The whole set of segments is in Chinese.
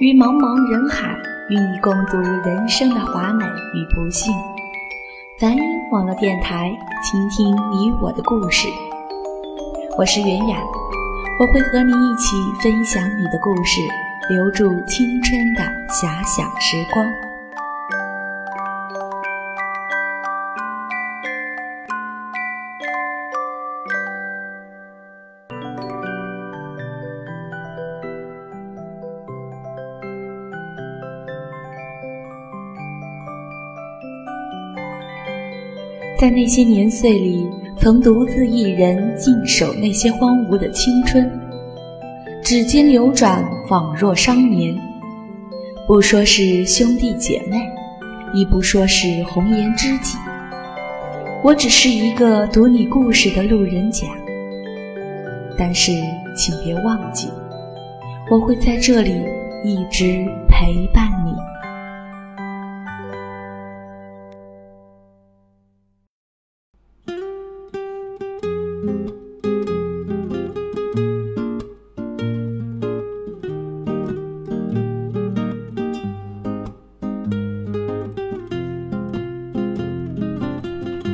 于茫茫人海，与你共度人生的华美与不幸。梵音网络电台，倾听你我的故事。我是袁雅，我会和你一起分享你的故事，留住青春的遐想时光。在那些年岁里，曾独自一人静守那些荒芜的青春，指尖流转，仿若伤年。不说是兄弟姐妹，亦不说是红颜知己，我只是一个读你故事的路人甲。但是，请别忘记，我会在这里一直陪伴你。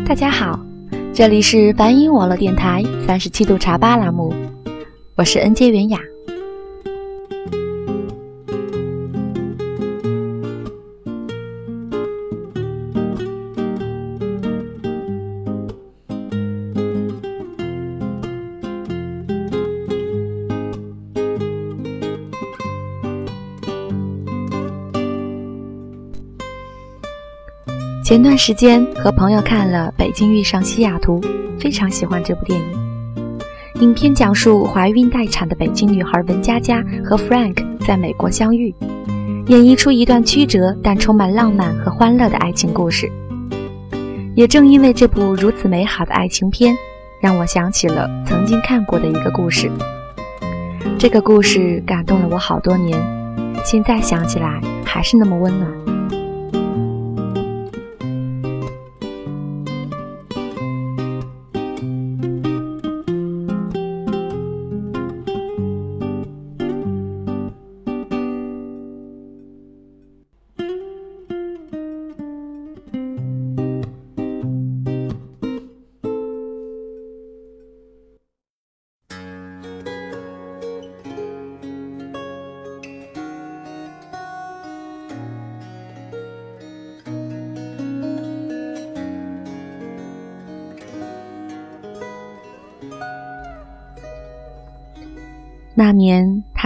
大家好，这里是白音网络电台三十七度茶吧栏目，我是恩杰袁雅。前段时间和朋友看了《北京遇上西雅图》，非常喜欢这部电影。影片讲述怀孕待产的北京女孩文佳佳和 Frank 在美国相遇，演绎出一段曲折但充满浪漫和欢乐的爱情故事。也正因为这部如此美好的爱情片，让我想起了曾经看过的一个故事。这个故事感动了我好多年，现在想起来还是那么温暖。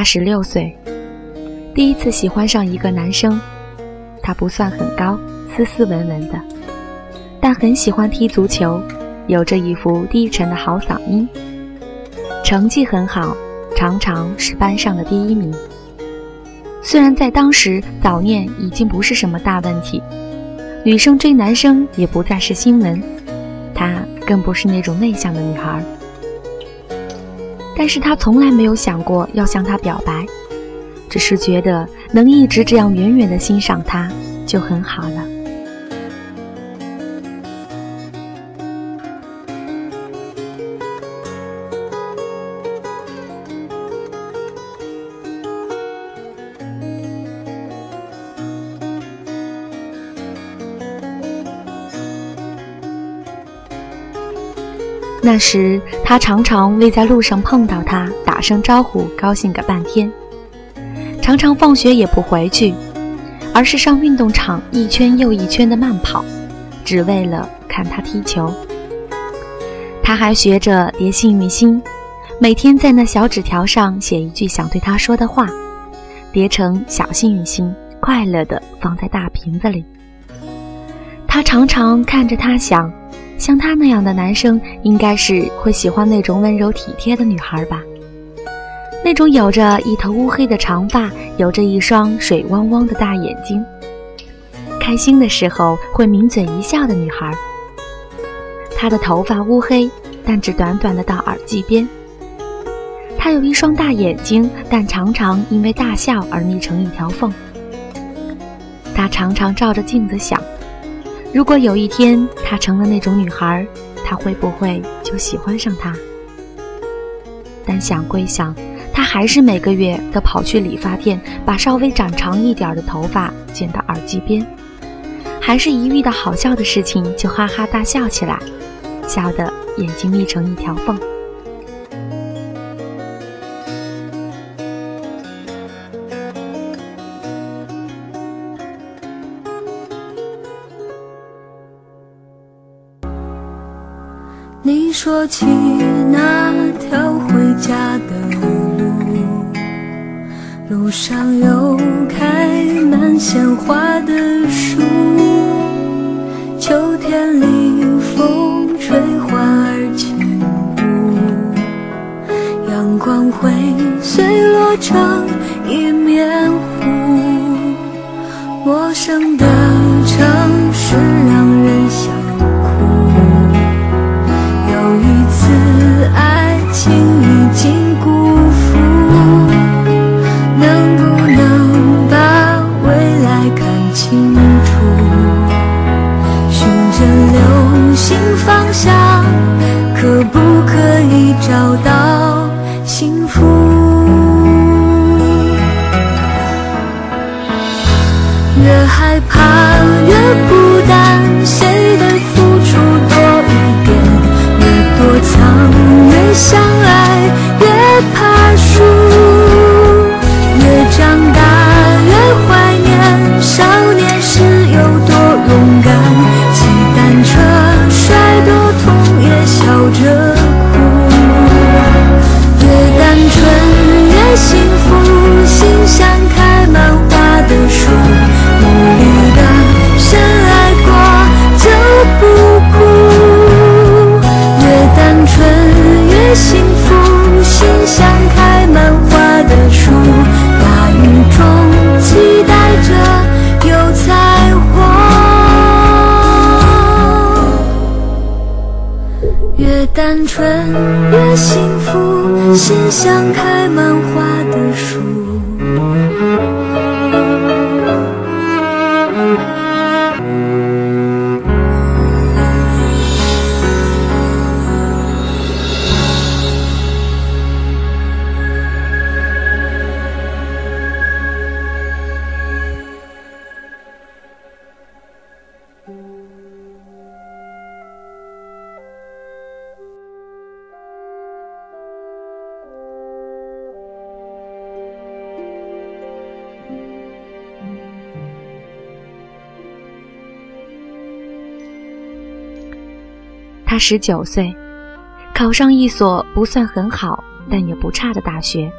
十六岁，第一次喜欢上一个男生。他不算很高，斯斯文文的，但很喜欢踢足球，有着一副低沉的好嗓音，成绩很好，常常是班上的第一名。虽然在当时早恋已经不是什么大问题，女生追男生也不再是新闻，她更不是那种内向的女孩。但是他从来没有想过要向她表白，只是觉得能一直这样远远的欣赏她就很好了。那时，他常常为在路上碰到他打声招呼高兴个半天，常常放学也不回去，而是上运动场一圈又一圈的慢跑，只为了看他踢球。他还学着叠幸运星，每天在那小纸条上写一句想对他说的话，叠成小幸运星，快乐地放在大瓶子里。他常常看着他想。像他那样的男生，应该是会喜欢那种温柔体贴的女孩吧？那种有着一头乌黑的长发，有着一双水汪汪的大眼睛，开心的时候会抿嘴一笑的女孩。她的头发乌黑，但只短短的到耳际边。她有一双大眼睛，但常常因为大笑而眯成一条缝。她常常照着镜子想。如果有一天她成了那种女孩，他会不会就喜欢上她？但想归想，他还是每个月都跑去理发店，把稍微长长一点的头发剪到耳机边，还是一遇到好笑的事情就哈哈大笑起来，笑得眼睛眯成一条缝。说起那条回家的路，路上有开满鲜花的树，秋天里风吹花儿轻舞，阳光会碎落成一面湖，陌生的情。心像开满十九岁，考上一所不算很好但也不差的大学。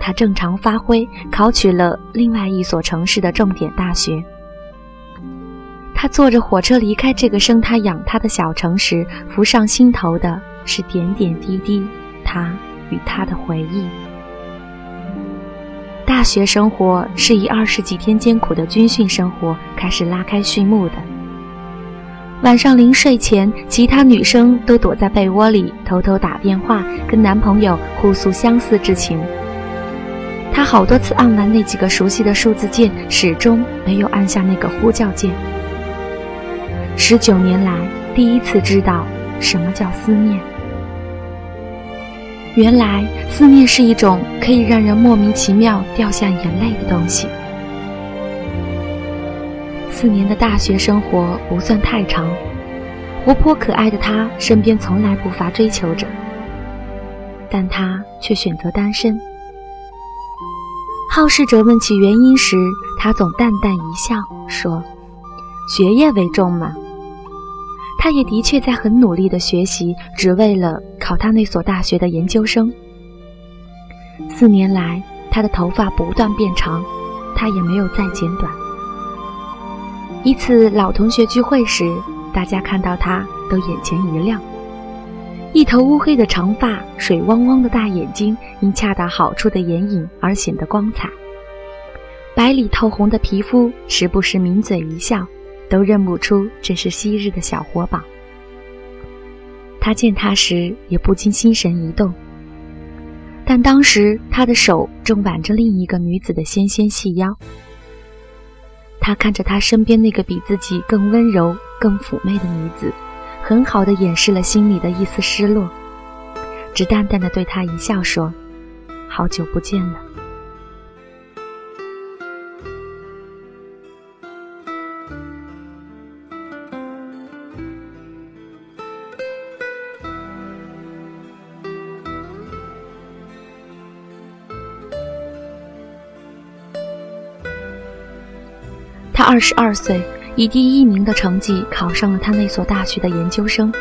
他正常发挥，考取了另外一所城市的重点大学。他坐着火车离开这个生他养他的小城时，浮上心头的是点点滴滴，他与他的回忆。大学生活是以二十几天艰苦的军训生活开始拉开序幕的。晚上临睡前，其他女生都躲在被窝里偷偷打电话，跟男朋友互诉相思之情。她好多次按完那几个熟悉的数字键，始终没有按下那个呼叫键。十九年来，第一次知道什么叫思念。原来，思念是一种可以让人莫名其妙掉下眼泪的东西。四年的大学生活不算太长，活泼可爱的他身边从来不乏追求者，但他却选择单身。好事者问起原因时，他总淡淡一笑说：“学业为重嘛。”他也的确在很努力的学习，只为了考他那所大学的研究生。四年来，他的头发不断变长，他也没有再剪短。一次老同学聚会时，大家看到他都眼前一亮。一头乌黑的长发，水汪汪的大眼睛，因恰到好处的眼影而显得光彩。白里透红的皮肤，时不时抿嘴一笑，都认不出这是昔日的小活宝。他见他时，也不禁心神一动。但当时他的手正挽着另一个女子的纤纤细腰。他看着他身边那个比自己更温柔、更妩媚的女子，很好的掩饰了心里的一丝失落，只淡淡的对他一笑说：“好久不见了。二十二岁，以第一名的成绩考上了他那所大学的研究生。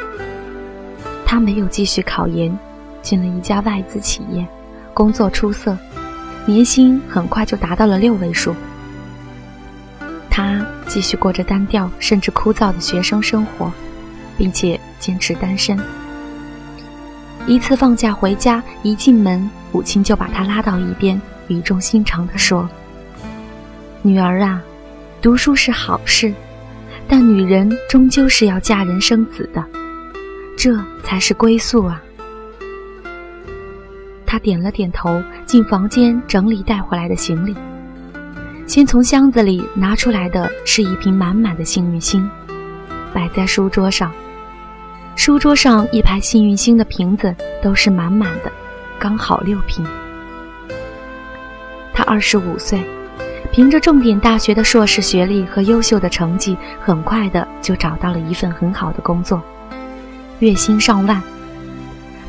他没有继续考研，进了一家外资企业，工作出色，年薪很快就达到了六位数。他继续过着单调甚至枯燥的学生生活，并且坚持单身。一次放假回家，一进门，母亲就把他拉到一边，语重心长地说：“女儿啊。”读书是好事，但女人终究是要嫁人生子的，这才是归宿啊！他点了点头，进房间整理带回来的行李。先从箱子里拿出来的是一瓶满满的幸运星，摆在书桌上。书桌上一排幸运星的瓶子都是满满的，刚好六瓶。他二十五岁。凭着重点大学的硕士学历和优秀的成绩，很快的就找到了一份很好的工作，月薪上万。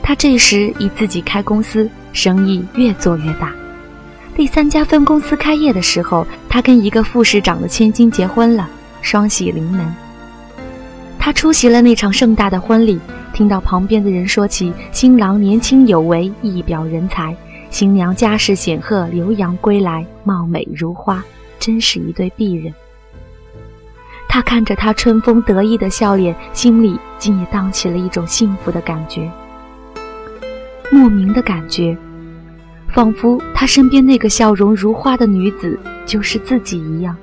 他这时已自己开公司，生意越做越大。第三家分公司开业的时候，他跟一个副市长的千金结婚了，双喜临门。他出席了那场盛大的婚礼，听到旁边的人说起新郎年轻有为，一表人才。新娘家世显赫，留洋归来，貌美如花，真是一对璧人。他看着她春风得意的笑脸，心里竟也荡起了一种幸福的感觉，莫名的感觉，仿佛他身边那个笑容如花的女子就是自己一样。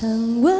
想问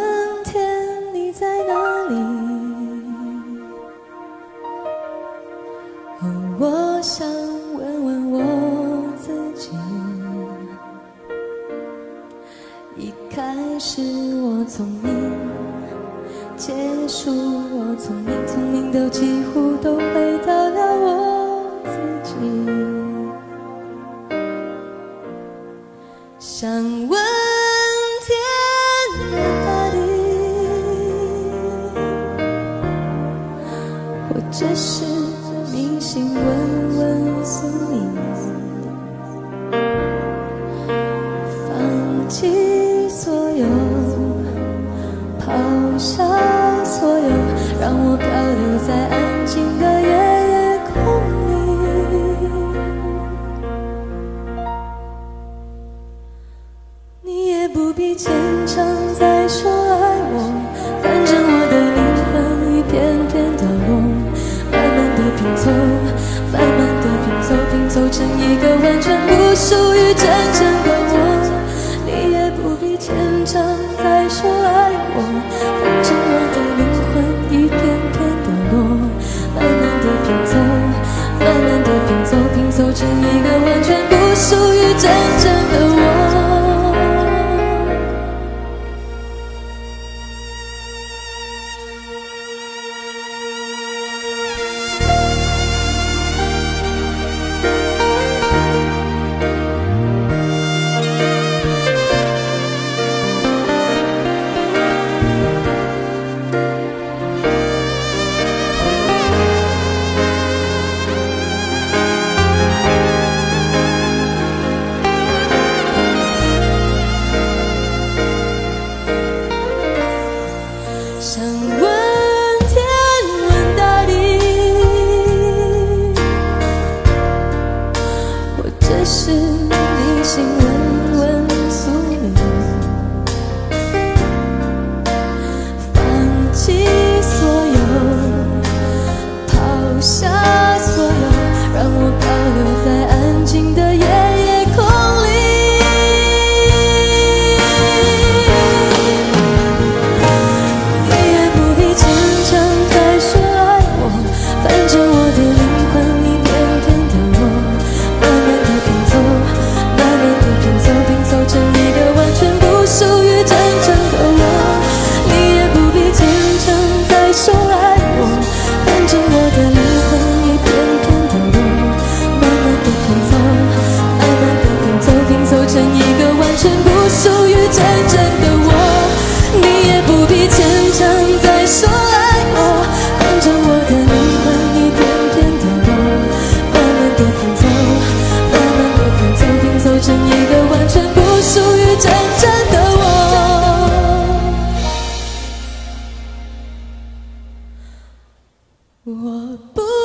我不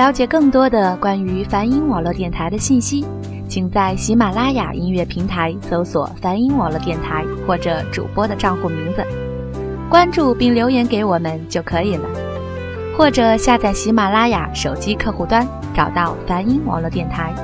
了解更多的关于梵音网络电台的信息，请在喜马拉雅音乐平台搜索“梵音网络电台”或者主播的账户名字，关注并留言给我们就可以了。或者下载喜马拉雅手机客户端，找到梵音网络电台。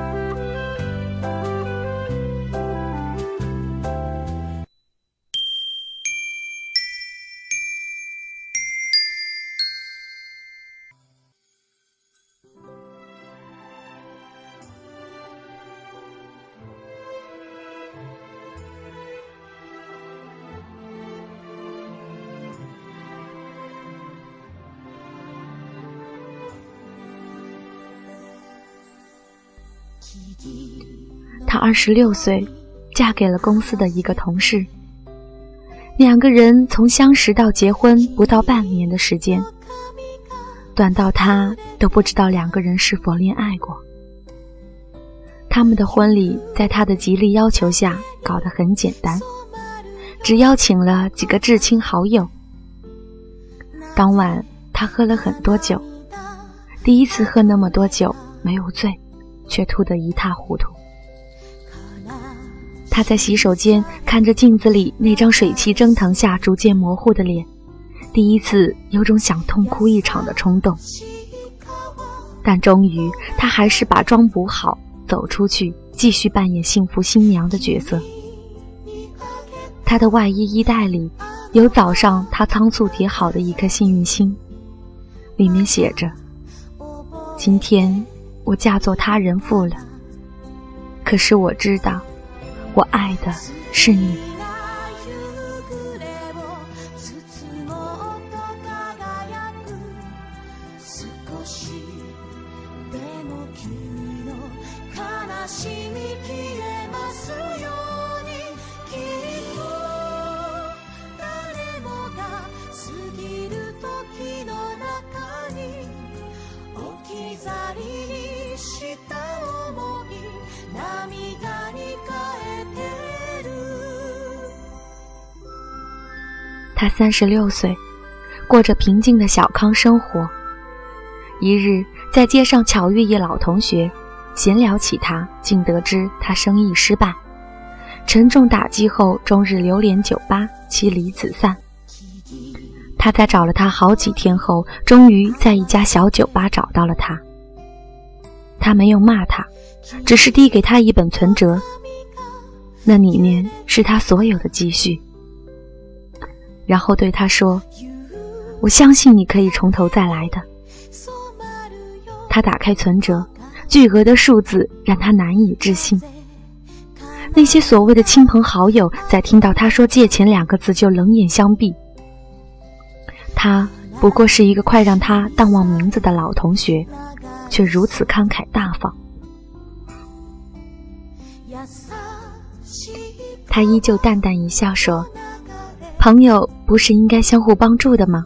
十六岁，嫁给了公司的一个同事。两个人从相识到结婚不到半年的时间，短到他都不知道两个人是否恋爱过。他们的婚礼在他的极力要求下搞得很简单，只邀请了几个至亲好友。当晚，他喝了很多酒，第一次喝那么多酒没有醉。却吐得一塌糊涂。他在洗手间看着镜子里那张水汽蒸腾下逐渐模糊的脸，第一次有种想痛哭一场的冲动。但终于，他还是把妆补好，走出去，继续扮演幸福新娘的角色。他的外衣衣袋里有早上他仓促叠好的一颗幸运星，里面写着：“今天。”我嫁作他人妇了，可是我知道，我爱的是你。三十六岁，过着平静的小康生活。一日在街上巧遇一老同学，闲聊起他，竟得知他生意失败，沉重打击后，终日流连酒吧，妻离子散。他在找了他好几天后，终于在一家小酒吧找到了他。他没有骂他，只是递给他一本存折，那里面是他所有的积蓄。然后对他说：“我相信你可以从头再来的。”他打开存折，巨额的数字让他难以置信。那些所谓的亲朋好友，在听到他说“借钱”两个字就冷眼相避。他不过是一个快让他淡忘名字的老同学，却如此慷慨大方。他依旧淡淡一笑说。朋友不是应该相互帮助的吗？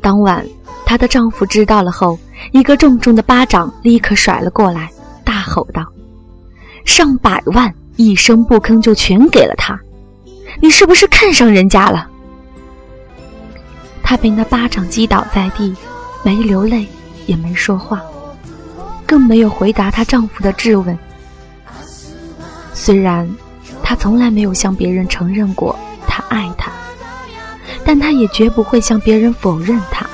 当晚，她的丈夫知道了后，一个重重的巴掌立刻甩了过来，大吼道：“上百万，一声不吭就全给了他，你是不是看上人家了？”她被那巴掌击倒在地，没流泪，也没说话，更没有回答她丈夫的质问。虽然。他从来没有向别人承认过他爱他，但他也绝不会向别人否认他。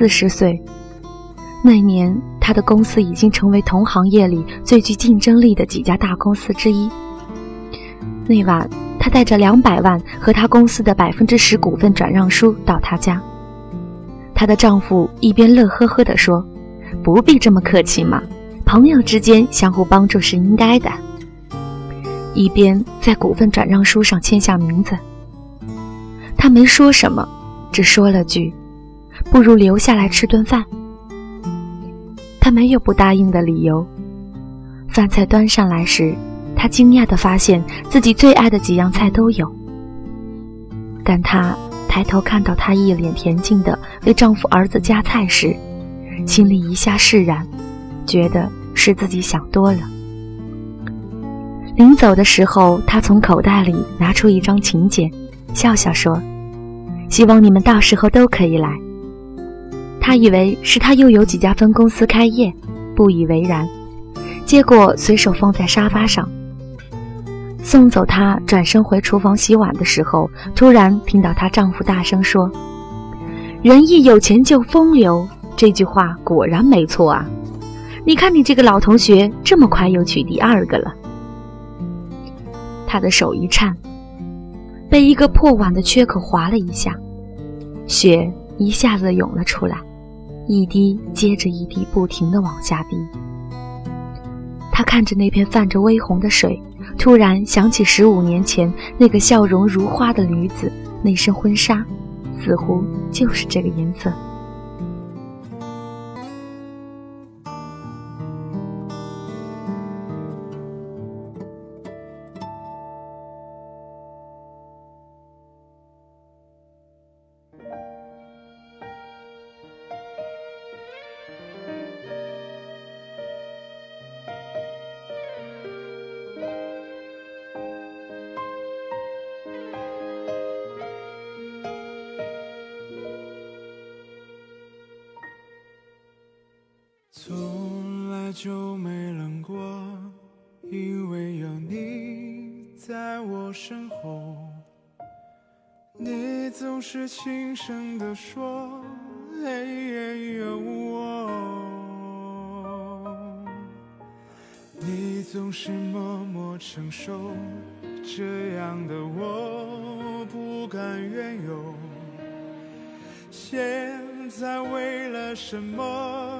四十岁。那年，他的公司已经成为同行业里最具竞争力的几家大公司之一。那晚，他带着两百万和他公司的百分之十股份转让书到他家。她的丈夫一边乐呵呵地说：“不必这么客气嘛，朋友之间相互帮助是应该的。”一边在股份转让书上签下名字。他没说什么，只说了句：“不如留下来吃顿饭。”他没有不答应的理由。饭菜端上来时，他惊讶地发现自己最爱的几样菜都有。但他抬头看到她一脸恬静地为丈夫儿子夹菜时，心里一下释然，觉得是自己想多了。临走的时候，他从口袋里拿出一张请柬，笑笑说。希望你们到时候都可以来。他以为是他又有几家分公司开业，不以为然，结果随手放在沙发上。送走她，转身回厨房洗碗的时候，突然听到她丈夫大声说：“人一有钱就风流。”这句话果然没错啊！你看你这个老同学，这么快又娶第二个了。她的手一颤。被一个破碗的缺口划了一下，血一下子涌了出来，一滴接着一滴，不停地往下滴。他看着那片泛着微红的水，突然想起十五年前那个笑容如花的女子，那身婚纱，似乎就是这个颜色。就没冷过，因为有你在我。身后。你总是轻声地说黑夜，有我。你总是默默承受，这样的我。不敢怨尤。现在为了什么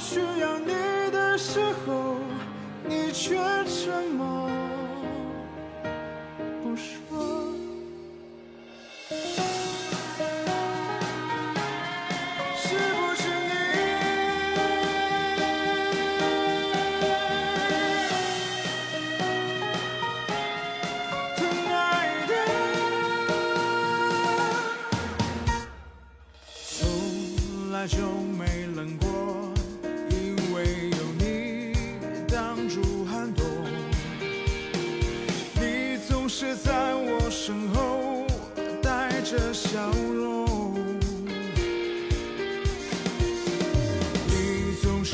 需要你的时候，你却沉默不说。是不是你疼爱的？从来就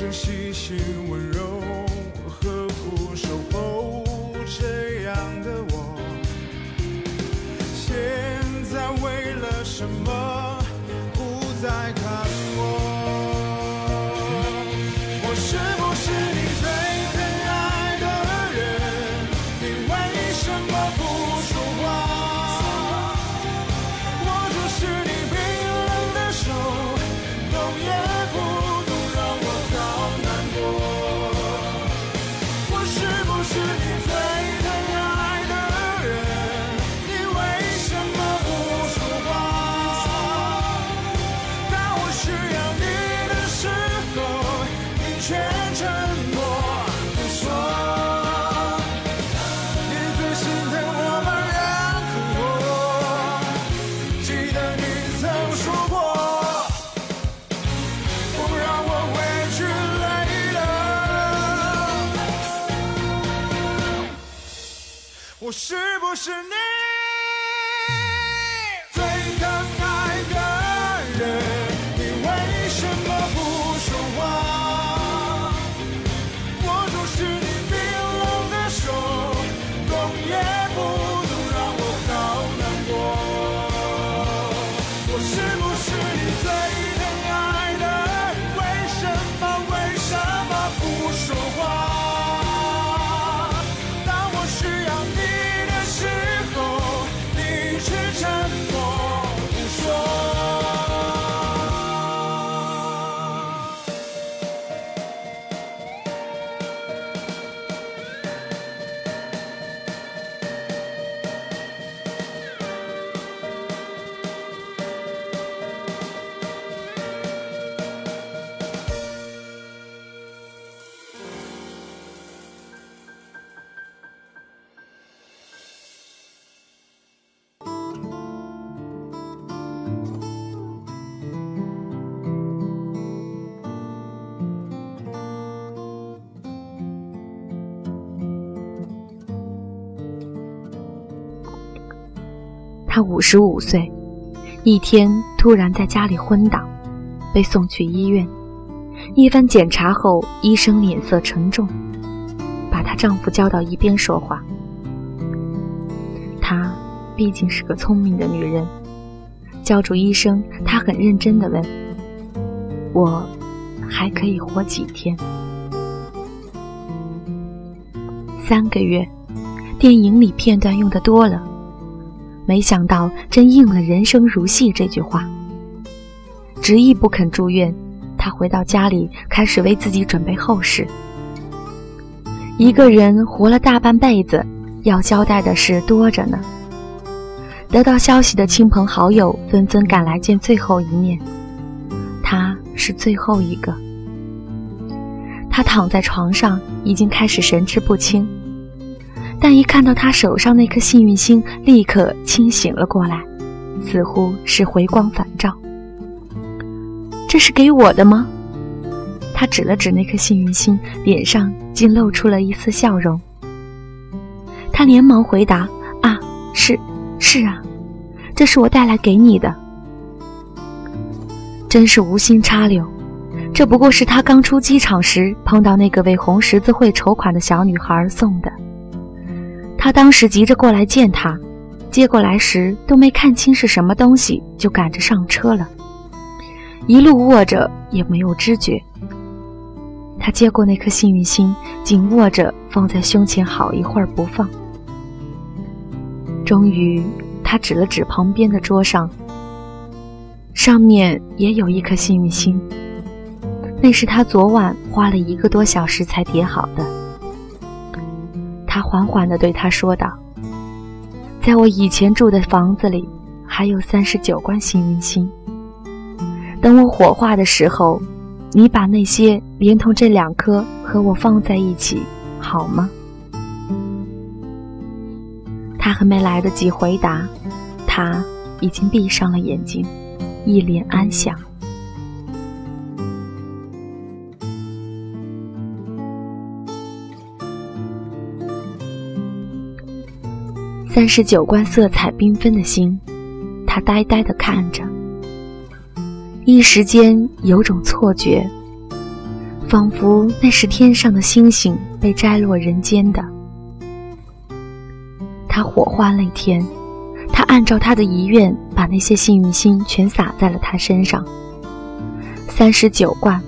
你细心温柔，呵护守候，这样的我。现在为了什么不再看我？我是我是他五十五岁，一天突然在家里昏倒，被送去医院。一番检查后，医生脸色沉重，把她丈夫叫到一边说话。她毕竟是个聪明的女人，叫住医生，她很认真地问：“我还可以活几天？”三个月，电影里片段用的多了，没想到真应了“人生如戏”这句话。执意不肯住院。他回到家里，开始为自己准备后事。一个人活了大半辈子，要交代的事多着呢。得到消息的亲朋好友纷纷赶来见最后一面，他是最后一个。他躺在床上，已经开始神志不清，但一看到他手上那颗幸运星，立刻清醒了过来，似乎是回光返照。这是给我的吗？他指了指那颗幸运星，脸上竟露出了一丝笑容。他连忙回答：“啊，是，是啊，这是我带来给你的。真是无心插柳，这不过是他刚出机场时碰到那个为红十字会筹款的小女孩送的。他当时急着过来见他，接过来时都没看清是什么东西，就赶着上车了。”一路握着也没有知觉。他接过那颗幸运星，紧握着放在胸前好一会儿不放。终于，他指了指旁边的桌上，上面也有一颗幸运星。那是他昨晚花了一个多小时才叠好的。他缓缓地对他说道：“在我以前住的房子里，还有三十九罐幸运星。”等我火化的时候，你把那些连同这两颗和我放在一起，好吗？他还没来得及回答，他已经闭上了眼睛，一脸安详。三十九罐色彩缤纷的星，他呆呆地看着。一时间有种错觉，仿佛那是天上的星星被摘落人间的。他火化那天，他按照他的遗愿，把那些幸运星全撒在了他身上。三十九罐，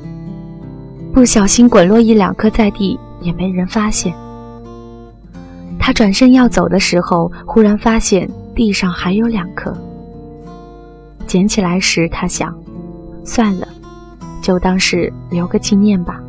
不小心滚落一两颗在地，也没人发现。他转身要走的时候，忽然发现地上还有两颗。捡起来时，他想。算了，就当是留个纪念吧。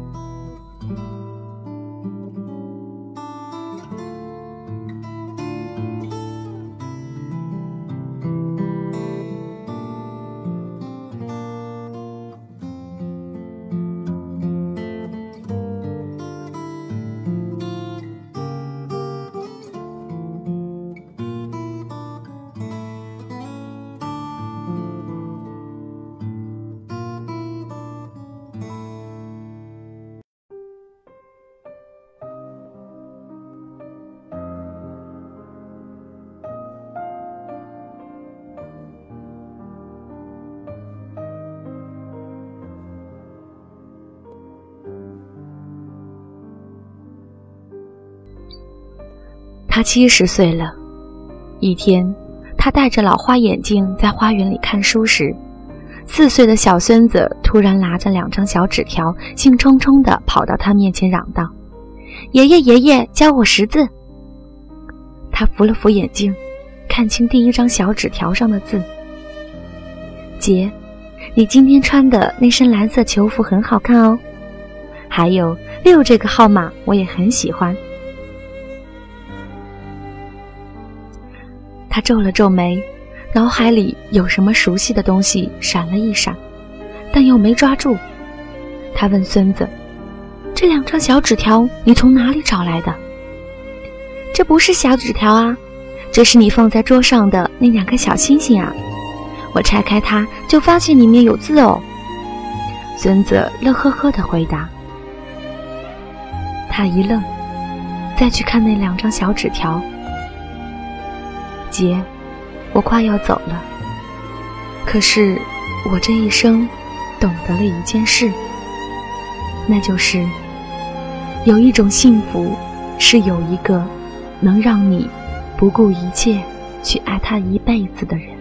他七十岁了。一天，他戴着老花眼镜在花园里看书时，四岁的小孙子突然拿着两张小纸条，兴冲冲地跑到他面前嚷道：“爷爷，爷爷，教我识字。”他扶了扶眼镜，看清第一张小纸条上的字：“姐，你今天穿的那身蓝色球服很好看哦。还有六这个号码，我也很喜欢。”他皱了皱眉，脑海里有什么熟悉的东西闪了一闪，但又没抓住。他问孙子：“这两张小纸条你从哪里找来的？”“这不是小纸条啊，这是你放在桌上的那两颗小星星啊！我拆开它，就发现里面有字哦。”孙子乐呵呵地回答。他一愣，再去看那两张小纸条。姐，我快要走了。可是，我这一生懂得了一件事，那就是有一种幸福，是有一个能让你不顾一切去爱他一辈子的人。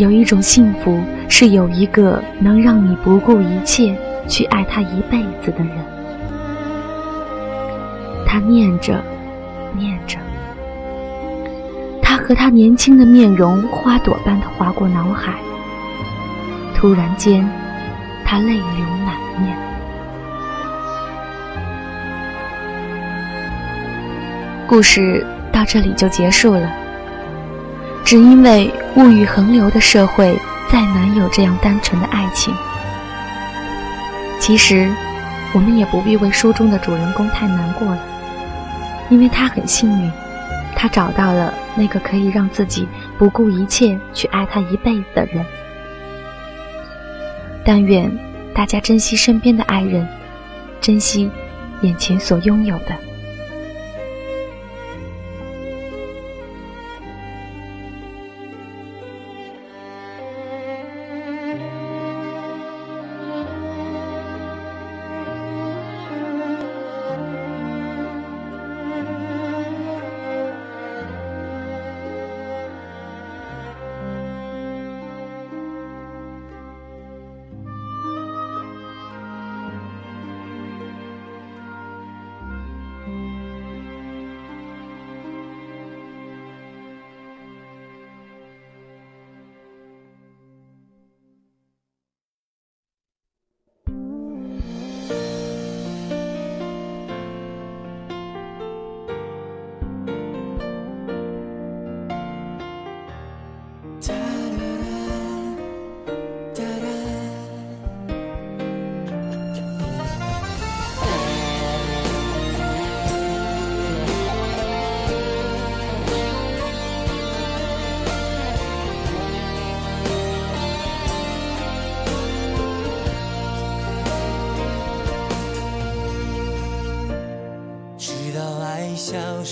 有一种幸福，是有一个能让你不顾一切去爱他一辈子的人。他念着，念着，他和他年轻的面容花朵般的划过脑海。突然间，他泪流满面。故事到这里就结束了。只因为物欲横流的社会，再难有这样单纯的爱情。其实，我们也不必为书中的主人公太难过了，因为他很幸运，他找到了那个可以让自己不顾一切去爱他一辈子的人。但愿大家珍惜身边的爱人，珍惜眼前所拥有的。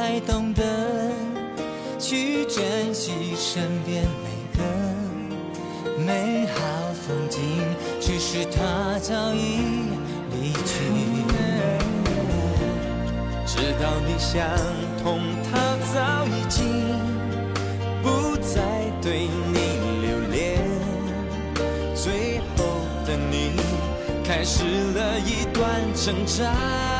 才懂得去珍惜身边每个美好风景，只是他早已离去。直到你想通，他早已经不再对你留恋。最后的你，开始了一段挣扎。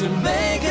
这是